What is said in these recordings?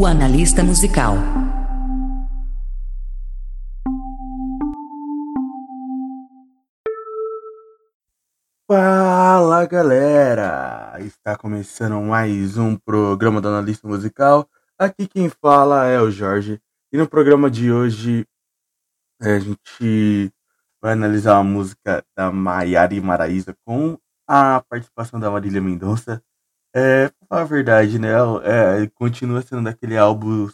O analista musical. Fala galera! Está começando mais um programa do Analista Musical. Aqui quem fala é o Jorge. E no programa de hoje a gente vai analisar a música da Maiara e com a participação da Marília Mendonça. É, a verdade, né? É, continua sendo daquele álbum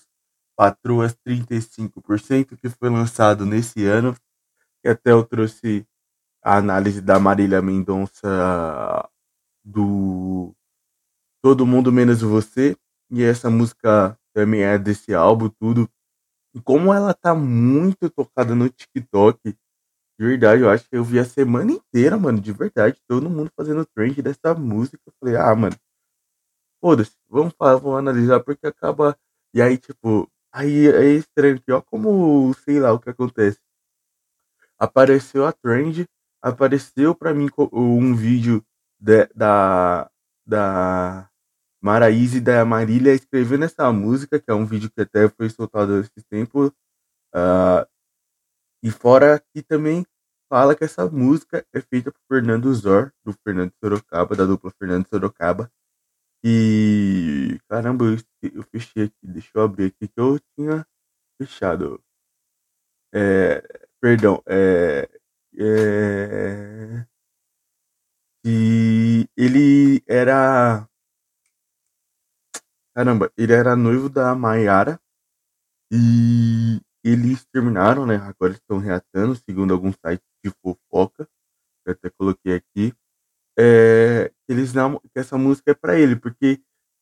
Patroas 35% que foi lançado nesse ano. E até eu trouxe a análise da Marília Mendonça do Todo Mundo Menos Você. E essa música também é desse álbum, tudo. E como ela tá muito tocada no TikTok, de verdade, eu acho que eu vi a semana inteira, mano, de verdade, todo mundo fazendo trend dessa música. Eu falei, ah, mano, foda-se, vamos falar, vamos analisar, porque acaba. E aí, tipo, aí é estranho que, ó, como, sei lá, o que acontece. Apareceu a trend, apareceu pra mim um vídeo de, da, da e da Marília escrevendo essa música, que é um vídeo que até foi soltado esse tempo. Uh, e fora que também fala que essa música é feita por Fernando Zor, do Fernando Sorocaba, da dupla Fernando Sorocaba. E caramba, eu, eu fechei aqui, deixa eu abrir aqui que eu tinha fechado. É, perdão, é, é, e ele era caramba, ele era noivo da Maiara e eles terminaram, né? Agora estão reatando, segundo alguns sites de fofoca, eu até coloquei aqui. É, eles não, que essa música é para ele, porque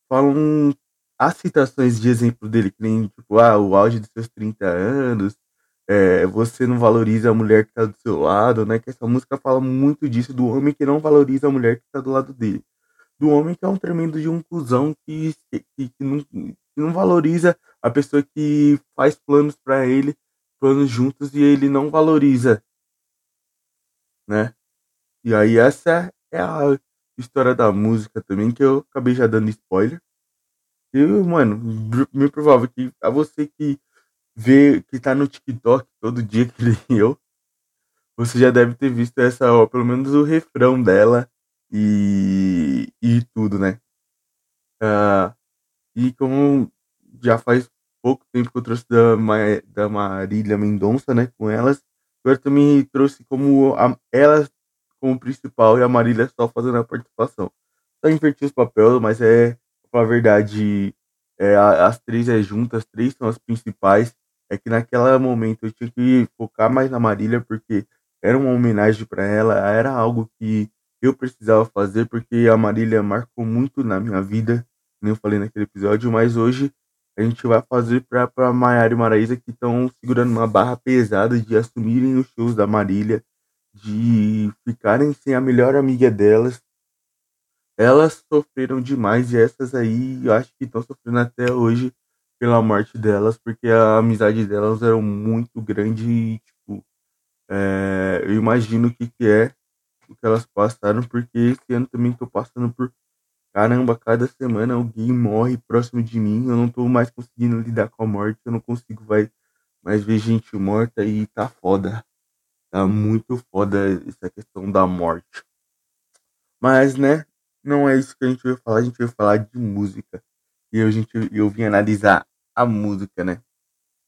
falam as citações de exemplo dele, que nem tipo, ah, o auge dos seus 30 anos, é, você não valoriza a mulher que tá do seu lado, né? Que essa música fala muito disso, do homem que não valoriza a mulher que tá do lado dele. Do homem que é um tremendo de um cuzão que, que, que, não, que não valoriza a pessoa que faz planos para ele, planos juntos, e ele não valoriza, né? E aí essa é a história da música também, que eu acabei já dando spoiler. E, mano, me provável que a você que vê, que tá no TikTok todo dia, que nem eu, você já deve ter visto essa, ó, pelo menos o refrão dela e, e tudo, né? Uh, e como já faz pouco tempo que eu trouxe da, da Marília Mendonça, né, com elas. Agora também trouxe como a, elas como principal e a Marília só fazendo a participação. Só inverti os papéis, mas é, a verdade, é, as três é juntas, as três são as principais. É que naquele momento eu tinha que focar mais na Marília, porque era uma homenagem para ela, era algo que eu precisava fazer, porque a Marília marcou muito na minha vida, nem eu falei naquele episódio, mas hoje a gente vai fazer para Maiara e Maraísa que estão segurando uma barra pesada de assumirem os shows da Marília, de ficarem sem a melhor amiga delas. Elas sofreram demais e essas aí eu acho que estão sofrendo até hoje pela morte delas, porque a amizade delas era muito grande e, tipo, é, eu imagino o que, que é o que elas passaram, porque esse ano também tô passando por caramba, cada semana alguém morre próximo de mim, eu não tô mais conseguindo lidar com a morte, eu não consigo vai, mais ver gente morta e tá foda. Tá muito foda essa questão da morte. Mas, né, não é isso que a gente vai falar, a gente vai falar de música. E eu, gente, eu vim analisar a música, né?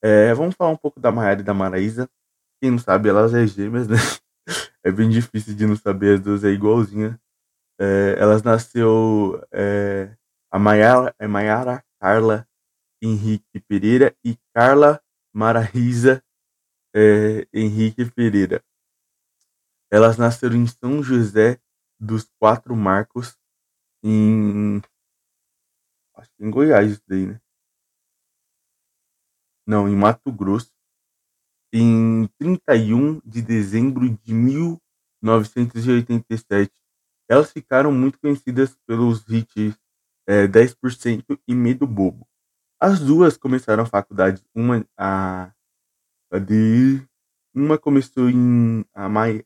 É, vamos falar um pouco da Maiara e da Maraísa. Quem não sabe, elas é gêmeas, né? É bem difícil de não saber, as duas é igualzinha. É, elas nasceu é, a Maiara, é Maiara Carla Henrique Pereira e Carla Maraísa é, Henrique Pereira. Elas nasceram em São José dos Quatro Marcos, em. Acho que em Goiás, isso daí, né? Não, em Mato Grosso, em 31 de dezembro de 1987. Elas ficaram muito conhecidas pelos hits é, 10% e Medo Bobo. As duas começaram a faculdade, uma a, a de uma começou em a Maia.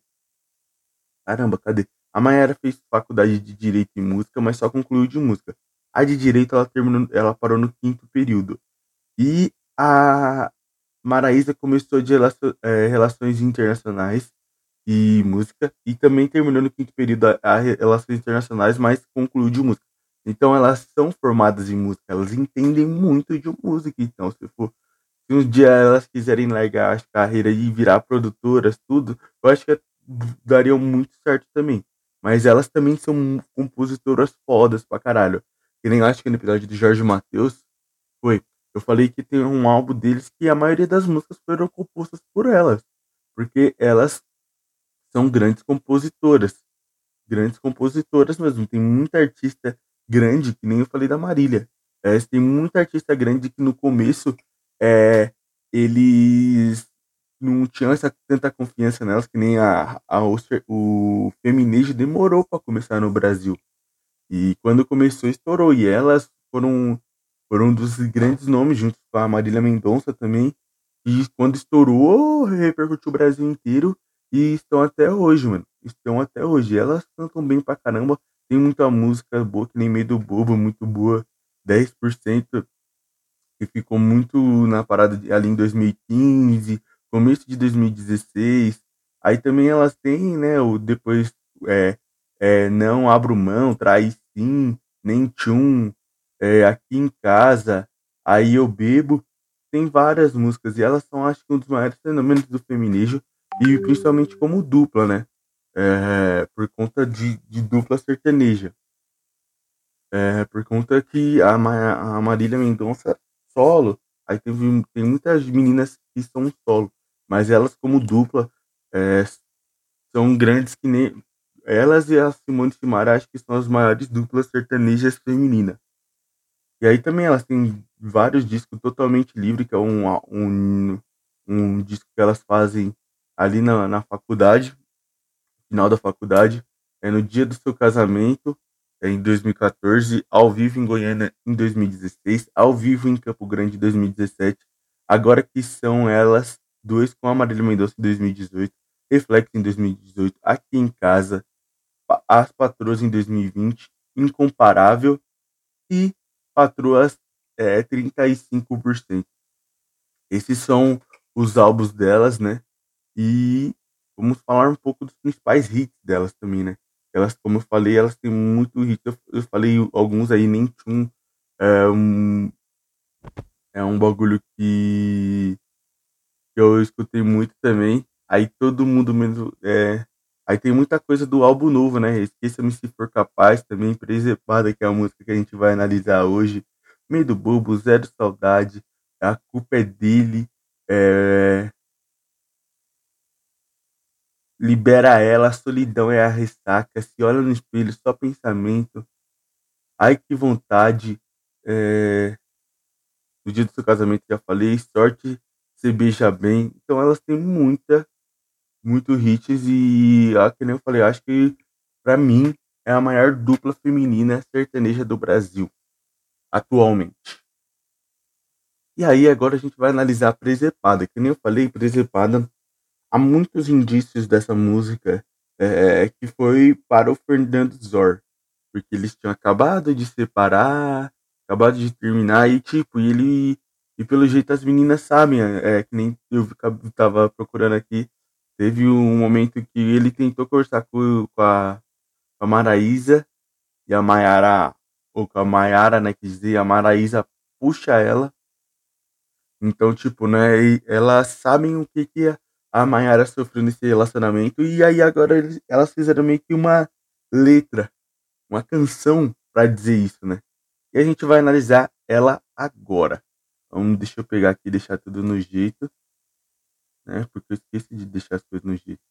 Caramba, cadê? A Mayara fez faculdade de Direito e Música, mas só concluiu de música. A de Direito ela terminou, ela parou no quinto período. E a Maraísa começou de é, relações internacionais e música, e também terminou no quinto período a, a relações internacionais, mas concluiu de música. Então elas são formadas em música, elas entendem muito de música. Então, se for se um dia elas quiserem largar a carreira e virar produtoras, tudo, eu acho que dariam muito certo também. Mas elas também são compositoras fodas pra caralho. Que nem acho que no episódio do Jorge Matheus foi. Eu falei que tem um álbum deles que a maioria das músicas foram compostas por elas. Porque elas são grandes compositoras. Grandes compositoras mesmo. Tem muita artista grande, que nem eu falei da Marília. É, tem muita artista grande que no começo é, eles não tinham essa tanta confiança nelas, que nem a, a o feminismo demorou para começar no Brasil. E quando começou, estourou. E elas foram, foram um dos grandes nomes, junto com a Marília Mendonça também. E quando estourou, repercutiu o Brasil inteiro. E estão até hoje, mano. Estão até hoje. Elas cantam bem pra caramba. Tem muita música boa, que nem Medo Bobo, muito boa. 10% que ficou muito na parada de, ali em 2015, começo de 2016. Aí também elas têm, né, o depois é, é, não abro mão, trai sim, nem tchum, é, aqui em casa, aí eu bebo. Tem várias músicas e elas são, acho que, um dos maiores fenômenos do feminismo e principalmente como dupla, né? É, por conta de, de dupla sertaneja. É, por conta que a, a Marília Mendonça solo, aí tem muitas meninas que são solo, mas elas como dupla é, são grandes que nem elas e a Simone Simara acho que são as maiores duplas sertanejas femininas. E aí também elas têm vários discos totalmente livre, que é um, um, um disco que elas fazem ali na, na faculdade, final da faculdade, é no dia do seu casamento, em 2014, ao vivo em Goiânia em 2016, ao vivo em Campo Grande em 2017, agora que são elas duas com a Marília Mendonça em 2018, Reflexo em 2018, Aqui em Casa, As Patroas em 2020, Incomparável e Patroas é, 35%. Esses são os álbuns delas, né? E vamos falar um pouco dos principais hits delas também, né? Elas, como eu falei, elas têm muito hit. Eu, falei alguns aí, nem tinham. É um, é um bagulho que, que eu escutei muito também. Aí todo mundo menos. É, aí tem muita coisa do álbum novo, né? Esqueça-me se for capaz também. Presepada, que é a música que a gente vai analisar hoje. Medo Bobo, Zero Saudade. A culpa é dele. É, libera ela, a solidão é a ressaca, se olha no espelho, só pensamento. Ai que vontade. É... No dia do seu casamento já falei, sorte, se beija bem. Então elas têm muita, muito hits e, ah, que nem eu falei, acho que para mim é a maior dupla feminina sertaneja do Brasil atualmente. E aí agora a gente vai analisar a Presepada, que nem eu falei, Presepada há muitos indícios dessa música é, que foi para o Fernando Zor, porque eles tinham acabado de separar, acabado de terminar e tipo, e ele e pelo jeito as meninas sabem, é, que nem eu tava procurando aqui, teve um momento que ele tentou conversar com, com a, com a Maraísa e a Maiara, ou com a Maiara, né, quer dizer, a Maraísa puxa ela. Então, tipo, né, elas sabem o que que é a Mayara sofreu nesse relacionamento. E aí agora elas fizeram meio que uma letra, uma canção para dizer isso, né? E a gente vai analisar ela agora. Então, deixa eu pegar aqui e deixar tudo no jeito. Né? Porque eu esqueci de deixar as coisas no jeito.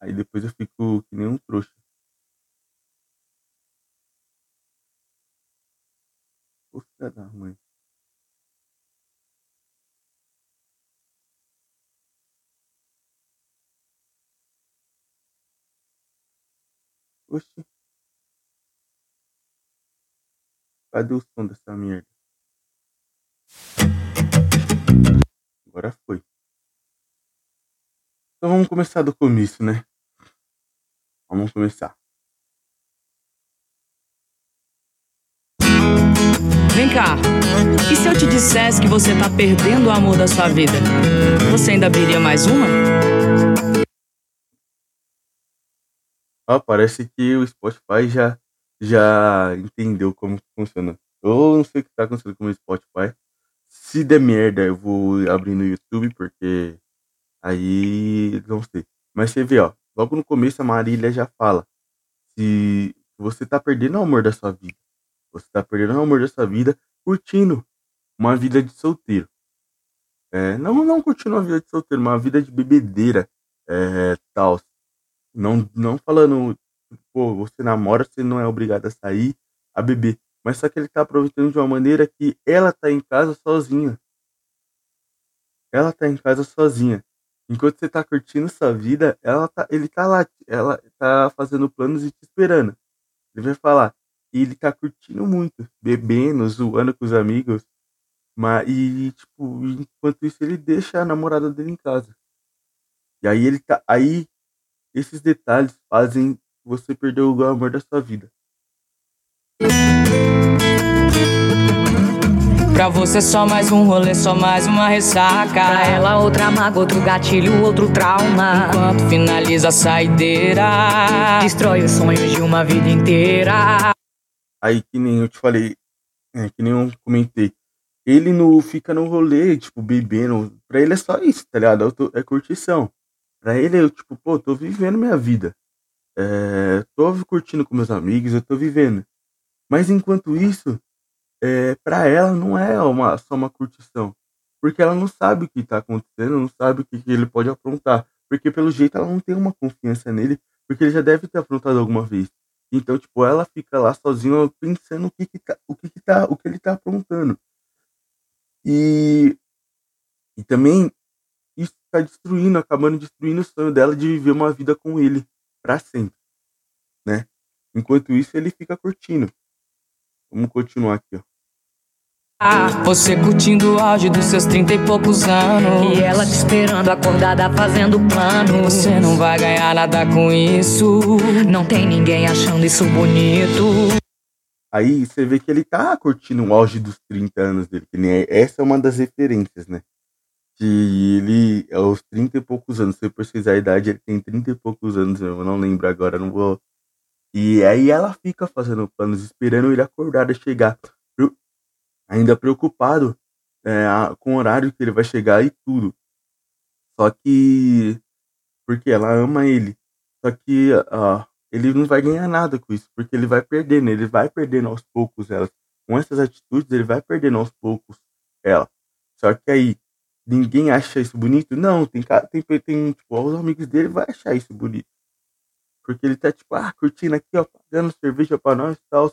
Aí depois eu fico que nem um trouxa. Cadê o som dessa merda? Agora foi. Então vamos começar do começo, né? Vamos começar. Vem cá. E se eu te dissesse que você tá perdendo o amor da sua vida? Você ainda abriria mais uma? Ah, parece que o Spotify já, já entendeu como funciona. Eu não sei o que tá acontecendo com o Spotify. Se der merda, eu vou abrir no YouTube, porque aí não sei. Mas você vê, ó, logo no começo a Marília já fala. Se você tá perdendo o amor da sua vida. Você tá perdendo o amor da sua vida curtindo uma vida de solteiro. É, não, não curtindo uma vida de solteiro, uma vida de bebedeira, é, tal. Não, não falando, pô, você namora, você não é obrigado a sair, a beber. Mas só que ele tá aproveitando de uma maneira que ela tá em casa sozinha. Ela tá em casa sozinha. Enquanto você tá curtindo sua vida, ela tá, ele tá lá, ela tá fazendo planos e te esperando. Ele vai falar, e ele tá curtindo muito, bebendo, zoando com os amigos. Mas, e, tipo, enquanto isso, ele deixa a namorada dele em casa. E aí ele tá. Aí esses detalhes fazem você perder o amor da sua vida. Pra você só mais um rolê, só mais uma ressaca. Pra ela outra mágoa, outro gatilho, outro trauma. Enquanto finaliza a saideira, destrói os sonhos de uma vida inteira. Aí que nem eu te falei, é, que nem eu comentei. Ele não fica no rolê, tipo, bebendo. Pra ele é só isso, tá ligado? Tô, é curtição. Pra ele, eu, tipo, pô, tô vivendo minha vida. É, tô curtindo com meus amigos, eu tô vivendo. Mas enquanto isso, é, para ela não é uma, só uma curtição. Porque ela não sabe o que está acontecendo, não sabe o que, que, ele pode aprontar. Porque pelo jeito ela não tem uma confiança nele, porque ele já deve ter aprontado alguma vez. Então, tipo, ela fica lá sozinha pensando o que, que, tá, o que, que, tá, o que ele tá aprontando. E, e também isso está destruindo, acabando destruindo o sonho dela de viver uma vida com ele para sempre, né? Enquanto isso, ele fica curtindo. Vamos continuar aqui, ó. Você curtindo o auge dos seus trinta e poucos anos. E ela te esperando acordada fazendo plano. Você não vai ganhar nada com isso. Não tem ninguém achando isso bonito. Aí você vê que ele tá curtindo o auge dos 30 anos dele. Que nem essa é uma das referências, né? Que ele, aos 30 e poucos anos, se eu pesquisar a idade, ele tem 30 e poucos anos, eu não lembro agora, não vou. E aí ela fica fazendo planos, esperando ele acordar e chegar ainda preocupado é, com o horário que ele vai chegar e tudo. Só que. Porque ela ama ele. Só que uh, ele não vai ganhar nada com isso, porque ele vai perdendo, ele vai perdendo aos poucos ela. Com essas atitudes, ele vai perdendo aos poucos ela. Só que aí, ninguém acha isso bonito? Não, tem cara, tem, tem tipo, os amigos dele vai achar isso bonito. Porque ele tá, tipo, ah, curtindo aqui, ó, pagando cerveja pra nós e tal.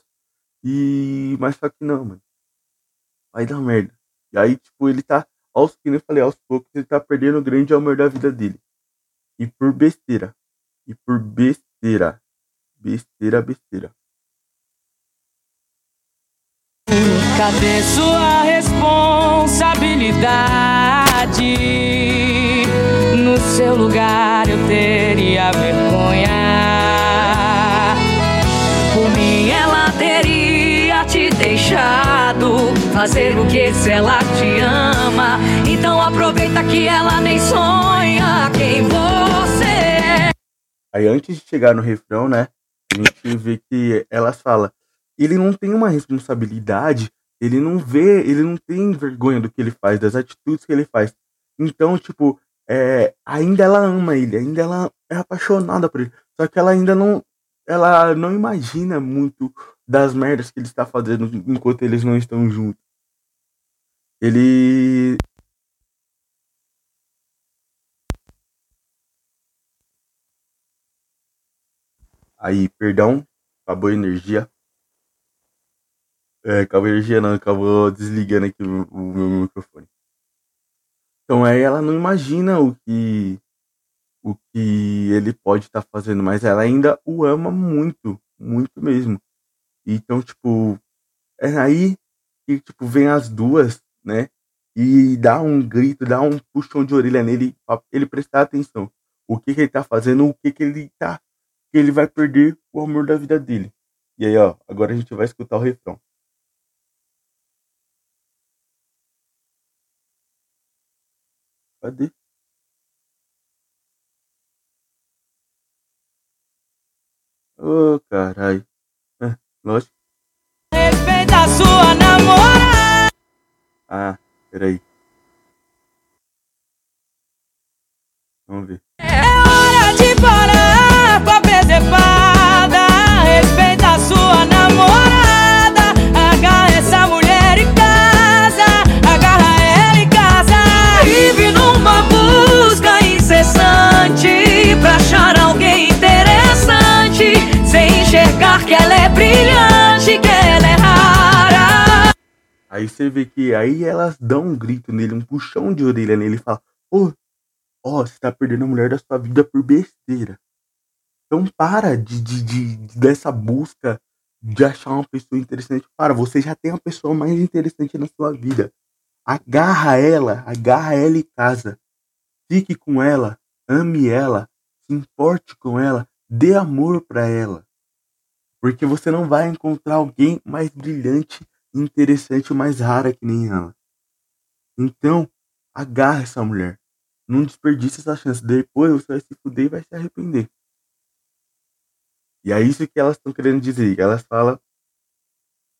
E. Mas só que não, mano vai dar merda. E aí, tipo, ele tá, aos que eu falei, aos poucos, ele tá perdendo o grande amor da vida dele. E por besteira. E por besteira. Besteira, besteira. Cadê sua responsabilidade? No seu lugar eu teria vergonha. Por mim ela teria te deixado fazer o que se ela te ama. Então aproveita que ela nem sonha quem você é. Aí antes de chegar no refrão, né? A gente vê que elas falam, ele não tem uma responsabilidade, ele não vê, ele não tem vergonha do que ele faz, das atitudes que ele faz. Então, tipo, é, ainda ela ama ele, ainda ela é apaixonada por ele. Só que ela ainda não, ela não imagina muito das merdas que ele está fazendo enquanto eles não estão juntos. Ele Aí, perdão, acabou a energia. É, acabou a energia não, acabou desligando aqui o, o meu microfone. Então aí ela não imagina o que o que ele pode estar tá fazendo, mas ela ainda o ama muito, muito mesmo. Então, tipo, é aí que tipo vem as duas né? E dá um grito, dá um puxão de orelha nele, pra ele prestar atenção. O que, que ele tá fazendo, o que, que ele tá. Que ele vai perder o amor da vida dele. E aí, ó, agora a gente vai escutar o refrão. Cadê? Ô, oh, caralho. É, lógico. Respeita a sua namorada. Ah, peraí. Vamos ver. É hora de parar com a presepada. Respeita a sua namorada. Aí você vê que aí elas dão um grito nele, um puxão de orelha nele e fala: Ô, ó, você tá perdendo a mulher da sua vida por besteira. Então para de, de, de, dessa busca de achar uma pessoa interessante. Para, você já tem uma pessoa mais interessante na sua vida. Agarra ela, agarra ela em casa. Fique com ela, ame ela, se importe com ela, dê amor para ela. Porque você não vai encontrar alguém mais brilhante, interessante, mais rara que nem ela. Então, agarra essa mulher. Não desperdice essa chance. Depois você vai se fuder e vai se arrepender. E é isso que elas estão querendo dizer. Elas falam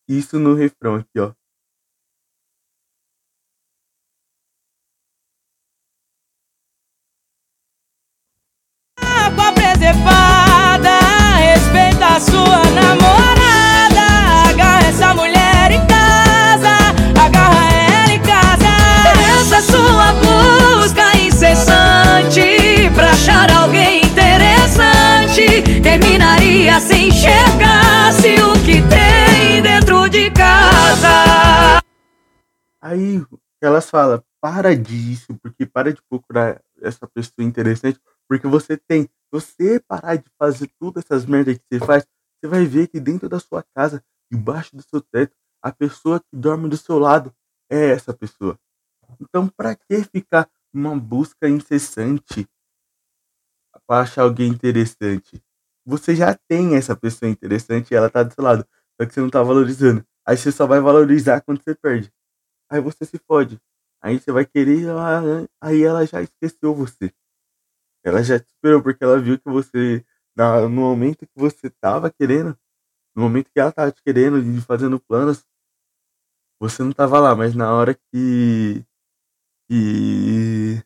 isso no refrão aqui, ó. Com a preservada, respeita a sua namorada. Sua busca incessante pra achar alguém interessante. Terminaria sem enxergar-se o que tem dentro de casa. Aí elas falam, para disso, porque para de procurar essa pessoa interessante, porque você tem. Se você parar de fazer todas essas merdas que você faz, você vai ver que dentro da sua casa, debaixo do seu teto, a pessoa que dorme do seu lado é essa pessoa. Então, para que ficar numa busca incessante para achar alguém interessante? Você já tem essa pessoa interessante e ela tá do seu lado, só que você não tá valorizando. Aí você só vai valorizar quando você perde. Aí você se fode. Aí você vai querer, ela- aí ela já esqueceu você. Ela já te esperou porque ela viu que você, no momento que você tava querendo, no momento que ela tava te querendo e fazendo planos, você não tava lá, mas na hora que, que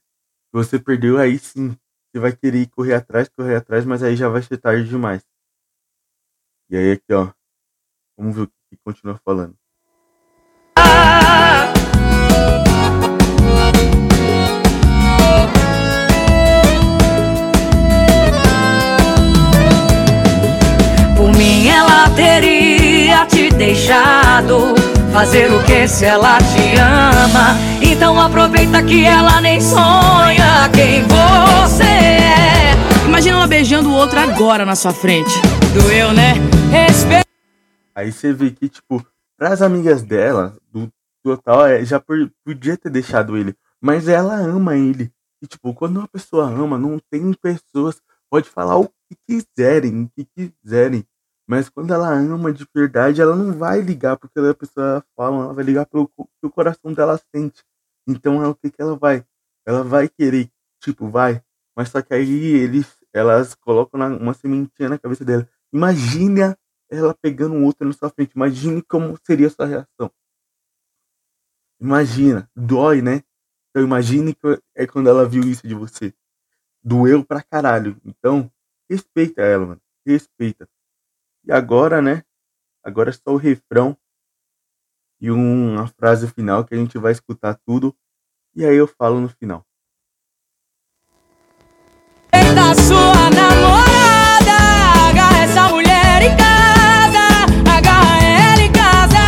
você perdeu, aí sim, você vai querer correr atrás, correr atrás, mas aí já vai ser tarde demais. E aí aqui, ó, vamos ver o que continua falando. Por mim ela teria te deixado fazer o que se ela te ama. Então aproveita que ela nem sonha quem você é. Imagina ela beijando o outro agora na sua frente. Doeu, né? Respeito. Aí você vê que, tipo, pras amigas dela, do total, é, já podia ter deixado ele. Mas ela ama ele. E, tipo, quando uma pessoa ama, não tem pessoas. Pode falar o que quiserem, o que quiserem. Mas quando ela ama de verdade, ela não vai ligar porque a pessoa fala, ela vai ligar pelo que o coração dela sente. Então é o que, ela vai? Ela vai querer, tipo, vai. Mas só que aí eles, elas colocam uma sementinha na cabeça dela. Imagina ela pegando um outro na sua frente. Imagine como seria a sua reação. Imagina, dói, né? Então imagine que é quando ela viu isso de você. Doeu pra caralho. Então, respeita ela, mano. Respeita. E agora, né? Agora é só o refrão e um- uma frase final que a gente vai escutar tudo. E aí eu falo no final. da sua namorada. Agarra essa mulher em casa, agarra ela em casa.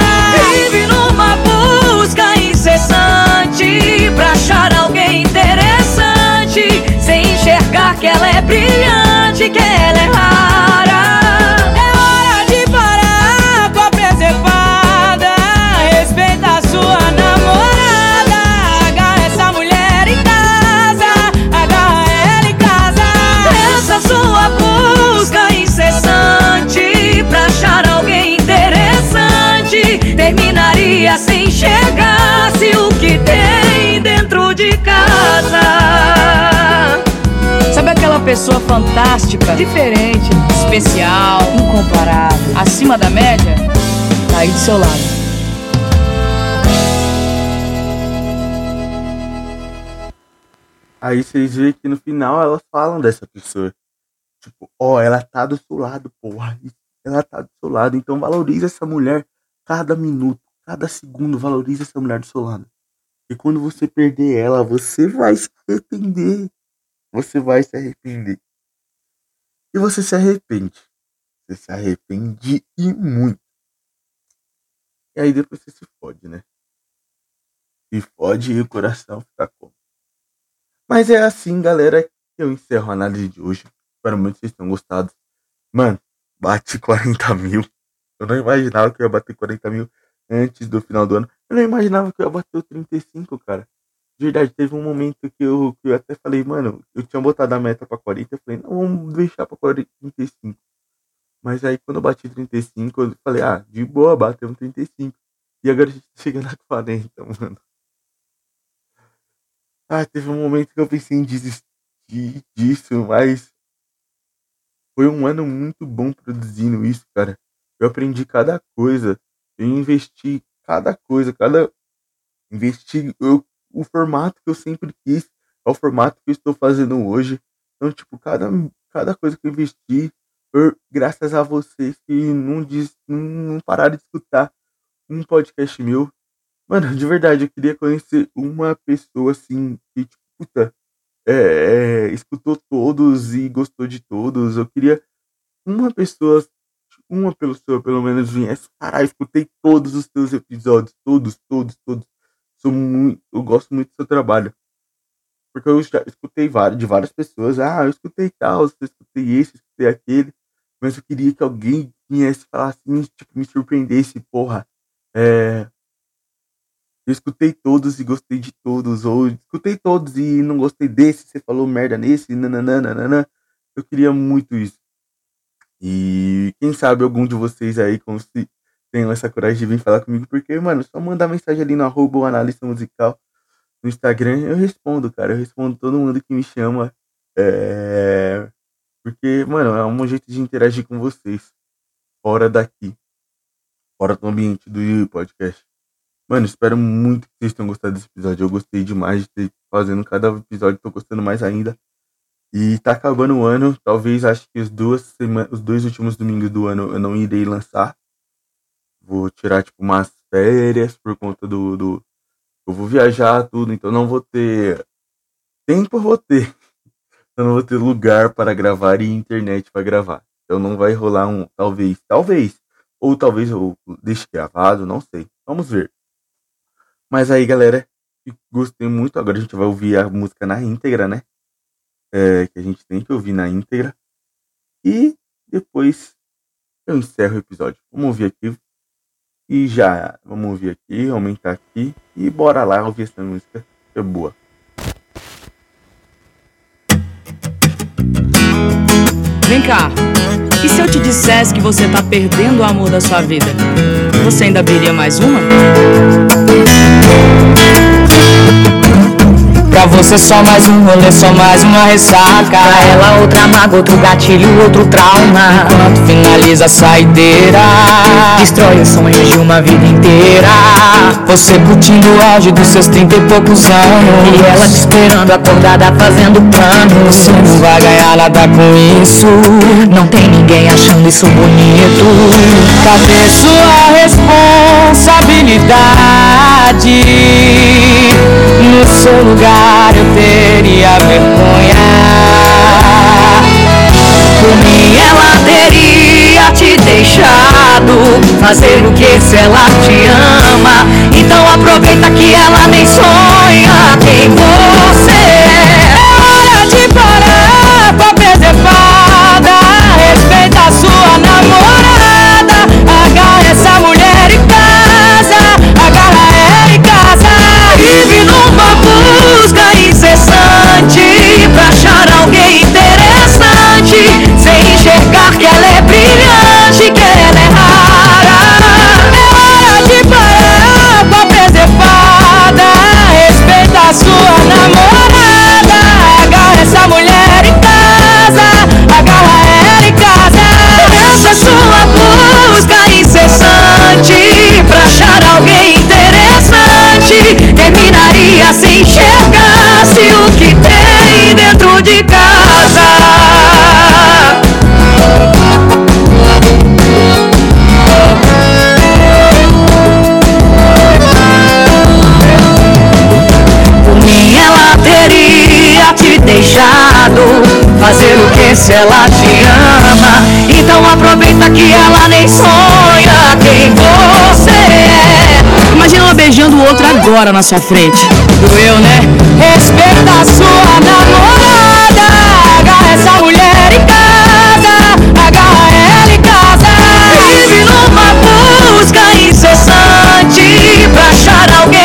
Vive numa busca incessante pra achar alguém interessante, sem enxergar que ela é brilhante, que ela é rara. Pessoa fantástica, Diferente, especial, incomparável. acima da média, Tá aí do seu lado. Aí vocês veem que no final elas falam dessa pessoa. Tipo, ó, ela tá do seu lado, porra. Ela tá do seu lado. Então valoriza essa mulher cada minuto, cada segundo. Valoriza essa mulher do seu lado. E quando você perder ela, você vai se arrepender. Você vai se arrepender. E você se arrepende. Você se arrepende e muito. E aí depois você se fode, né? Se fode e o coração fica como? Mas é assim, galera, que eu encerro a análise de hoje. Espero muito que vocês tenham gostado. Mano, bate 40 mil. Eu não imaginava que eu ia bater 40 mil antes do final do ano. Eu não imaginava que eu ia bater o 35, cara. De verdade, teve um momento que eu, que eu até falei, mano, eu tinha botado a meta pra 40. Eu falei, não, vamos deixar pra 40, 35. Mas aí quando eu bati 35, eu falei, ah, de boa, bateu um 35. E agora a gente tá chegando a 40, mano. Ah, teve um momento que eu pensei em desistir disso, mas foi um ano muito bom produzindo isso, cara. Eu aprendi cada coisa, eu investi cada coisa, cada investi eu, o formato que eu sempre quis, é o formato que eu estou fazendo hoje. Então, tipo, cada, cada coisa que eu investi, graças a vocês que não, diz, não, não pararam de escutar um podcast meu, Mano, de verdade, eu queria conhecer uma pessoa assim que, tipo, puta, é, é, escutou todos e gostou de todos. Eu queria uma pessoa, uma pessoa pelo menos viesse, caralho, escutei todos os teus episódios, todos, todos, todos. Muito, eu gosto muito do seu trabalho. Porque eu já escutei várias, de várias pessoas, ah, eu escutei tal, eu escutei esse, eu escutei aquele. Mas eu queria que alguém viesse falar assim, tipo, me surpreendesse, porra. É, eu escutei todos e gostei de todos, ou escutei todos e não gostei desse, você falou merda nesse, nananana. Eu queria muito isso. E quem sabe algum de vocês aí se tenham essa coragem de vir falar comigo, porque, mano, só mandar mensagem ali no arroba o analista musical no Instagram, eu respondo, cara. Eu respondo todo mundo que me chama. É... Porque, mano, é um jeito de interagir com vocês. Fora daqui. Fora do ambiente do podcast. Mano, espero muito que vocês tenham gostado desse episódio. Eu gostei demais de ter fazendo cada episódio, tô gostando mais ainda. E tá acabando o ano. Talvez acho que os, duas os dois últimos domingos do ano eu não irei lançar. Vou tirar, tipo, umas férias por conta do. do eu vou viajar, tudo, então não vou ter. Tempo vou ter. Eu não vou ter lugar para gravar e internet para gravar. Então não vai rolar um. Talvez. Talvez. Ou talvez eu deixe gravado, não sei. Vamos ver. Mas aí, galera, gostei muito. Agora a gente vai ouvir a música na íntegra, né? É, que a gente tem que ouvir na íntegra. E depois eu encerro o episódio. Vamos ouvir aqui. E já, vamos ouvir aqui, aumentar aqui. E bora lá ouvir essa música. É boa. Vem cá. E se eu te dissesse que você tá perdendo o amor da sua vida? Você ainda abriria mais uma? Pra você só mais um rolê, só mais uma ressaca. Pra ela outra mágoa, outro gatilho, outro trauma. Enquanto finaliza a saideira Destrói os sonhos de uma vida inteira. Você curtindo o auge dos seus trinta e poucos anos. E ela te esperando acordada fazendo planos. Você não vai ganhar nada com isso. Não tem ninguém achando isso bonito. Cadê sua responsabilidade? No seu lugar eu teria vergonha. Por mim ela teria te deixado fazer o que se ela te ama. Então aproveita que ela nem sonha quem você agora na sua frente. Doeu, né? Respeita a sua namorada. Agarra essa mulher em casa. Agarra ela em casa. Vive numa busca incessante pra achar alguém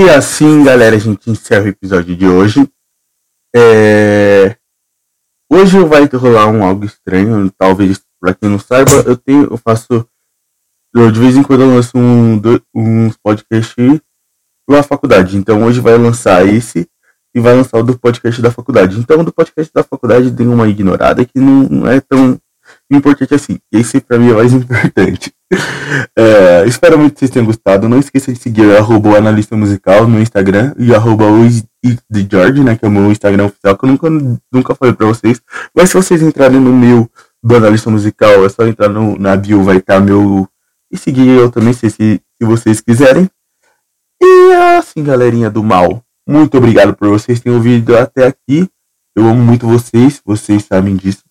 E assim, galera, a gente encerra o episódio de hoje. É... Hoje vai rolar um algo estranho, talvez pra quem não saiba, eu tenho, eu faço, eu, de vez em quando eu lanço um, do- uns podcasts na faculdade. Então hoje vai lançar esse e vai lançar o do podcast da faculdade. Então do podcast da faculdade tem uma ignorada que não, não é tão importante assim. Esse pra mim é mais importante. É, espero muito que vocês tenham gostado. Não esqueça de seguir arroba analista musical no Instagram e arroba o George, né? Que é o meu Instagram oficial, que eu nunca, nunca falei pra vocês. Mas se vocês entrarem no meu do analista musical, é só entrar no, na bio, vai estar meu. E seguir eu também, se, se, se vocês quiserem. E assim, galerinha do mal. Muito obrigado por vocês terem ouvido até aqui. Eu amo muito vocês, vocês sabem disso.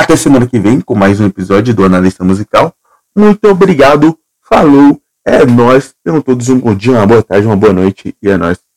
Até semana que vem com mais um episódio do Analista Musical. Muito obrigado, falou, é nóis. Tenham todos um bom dia, uma boa tarde, uma boa noite e é nóis.